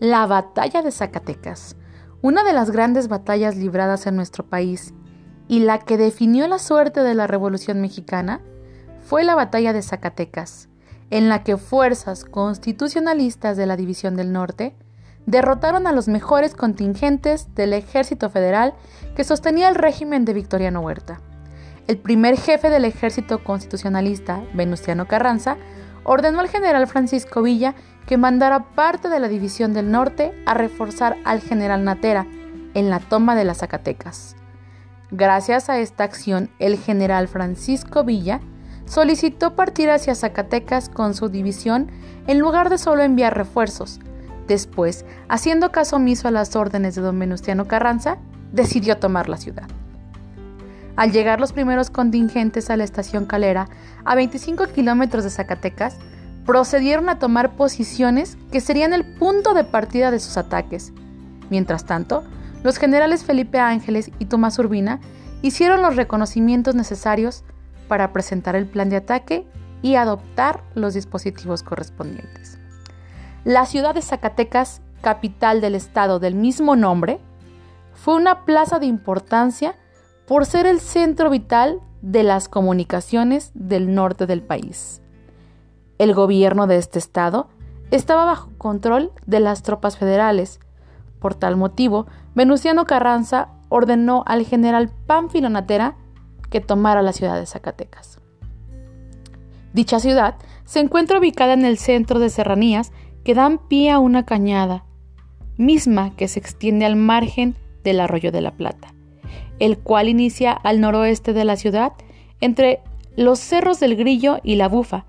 La batalla de Zacatecas, una de las grandes batallas libradas en nuestro país y la que definió la suerte de la Revolución Mexicana, fue la batalla de Zacatecas, en la que fuerzas constitucionalistas de la División del Norte derrotaron a los mejores contingentes del ejército federal que sostenía el régimen de Victoriano Huerta. El primer jefe del ejército constitucionalista, Venustiano Carranza, ordenó al general Francisco Villa que mandara parte de la División del Norte a reforzar al general Natera en la toma de las Zacatecas. Gracias a esta acción, el general Francisco Villa solicitó partir hacia Zacatecas con su división en lugar de solo enviar refuerzos, Después, haciendo caso omiso a las órdenes de don Venustiano Carranza, decidió tomar la ciudad. Al llegar los primeros contingentes a la estación Calera, a 25 kilómetros de Zacatecas, procedieron a tomar posiciones que serían el punto de partida de sus ataques. Mientras tanto, los generales Felipe Ángeles y Tomás Urbina hicieron los reconocimientos necesarios para presentar el plan de ataque y adoptar los dispositivos correspondientes. La ciudad de Zacatecas, capital del estado del mismo nombre, fue una plaza de importancia por ser el centro vital de las comunicaciones del norte del país. El gobierno de este estado estaba bajo control de las tropas federales. Por tal motivo, Venustiano Carranza ordenó al general Pánfilo Natera que tomara la ciudad de Zacatecas. Dicha ciudad se encuentra ubicada en el centro de Serranías que dan pie a una cañada, misma que se extiende al margen del arroyo de la Plata, el cual inicia al noroeste de la ciudad entre los cerros del Grillo y la Bufa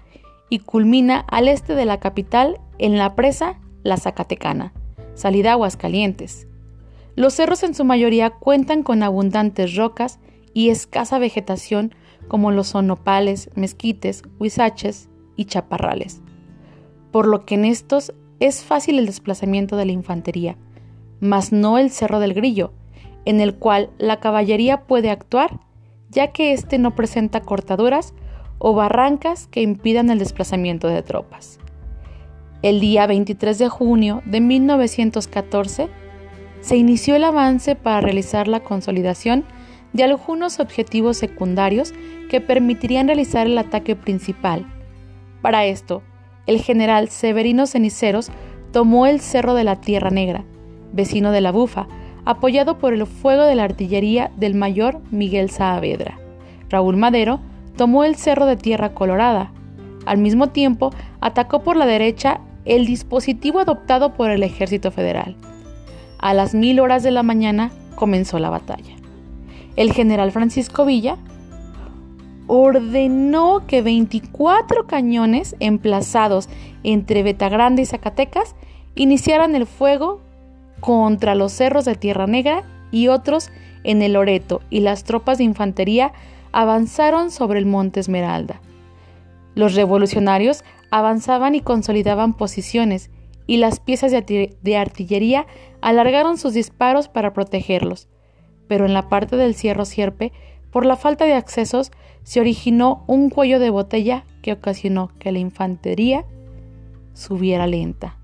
y culmina al este de la capital en la presa La Zacatecana, salida Aguascalientes. Los cerros en su mayoría cuentan con abundantes rocas y escasa vegetación como los son nopales, mezquites, huizaches y chaparrales por lo que en estos es fácil el desplazamiento de la infantería, mas no el Cerro del Grillo, en el cual la caballería puede actuar, ya que éste no presenta cortaduras o barrancas que impidan el desplazamiento de tropas. El día 23 de junio de 1914 se inició el avance para realizar la consolidación de algunos objetivos secundarios que permitirían realizar el ataque principal. Para esto, el general Severino Ceniceros tomó el Cerro de la Tierra Negra, vecino de la Bufa, apoyado por el fuego de la artillería del mayor Miguel Saavedra. Raúl Madero tomó el Cerro de Tierra Colorada. Al mismo tiempo, atacó por la derecha el dispositivo adoptado por el Ejército Federal. A las mil horas de la mañana comenzó la batalla. El general Francisco Villa ordenó que 24 cañones emplazados entre Betagrande y Zacatecas iniciaran el fuego contra los cerros de Tierra Negra y otros en el Loreto y las tropas de infantería avanzaron sobre el Monte Esmeralda. Los revolucionarios avanzaban y consolidaban posiciones y las piezas de, artillería alargaron sus disparos para protegerlos, pero en la parte del Cierro Sierpe, por la falta de accesos, se originó un cuello de botella que ocasionó que la infantería subiera lenta.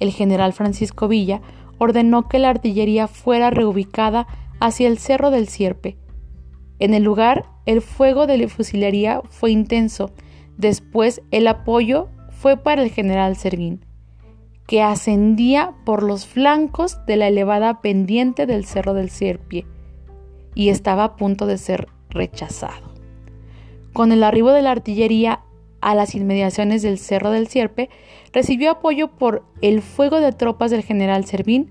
El general Francisco Villa ordenó que la artillería fuera reubicada hacia el Cerro del Sierpe. En el lugar, el fuego de la fusilería fue intenso. Después, el apoyo fue para el general Servín, que ascendía por los flancos de la elevada pendiente del Cerro del Sierpe y estaba a punto de ser rechazado. Con el arribo de la artillería a las inmediaciones del Cerro del Sierpe, recibió apoyo por el fuego de tropas del general Servín.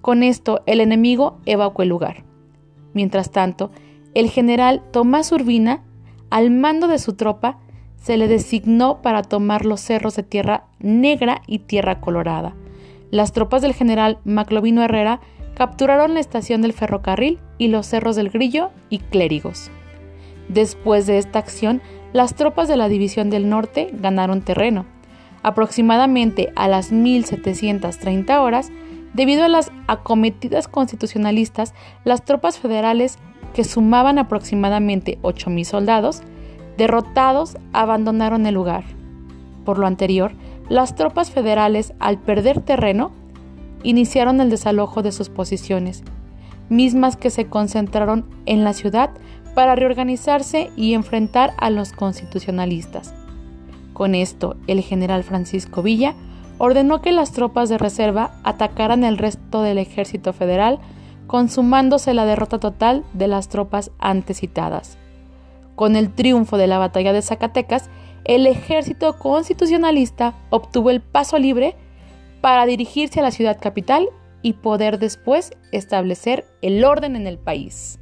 Con esto, el enemigo evacuó el lugar. Mientras tanto, el general Tomás Urbina, al mando de su tropa, se le designó para tomar los cerros de Tierra Negra y Tierra Colorada. Las tropas del general Maclovino Herrera capturaron la estación del ferrocarril y los cerros del Grillo y Clérigos. Después de esta acción, las tropas de la División del Norte ganaron terreno. Aproximadamente a las 1730 horas, debido a las acometidas constitucionalistas, las tropas federales, que sumaban aproximadamente 8.000 soldados, derrotados, abandonaron el lugar. Por lo anterior, las tropas federales, al perder terreno, iniciaron el desalojo de sus posiciones, mismas que se concentraron en la ciudad para reorganizarse y enfrentar a los constitucionalistas. Con esto, el general Francisco Villa ordenó que las tropas de reserva atacaran el resto del ejército federal, consumándose la derrota total de las tropas antes citadas. Con el triunfo de la batalla de Zacatecas, el ejército constitucionalista obtuvo el paso libre para dirigirse a la ciudad capital y poder después establecer el orden en el país.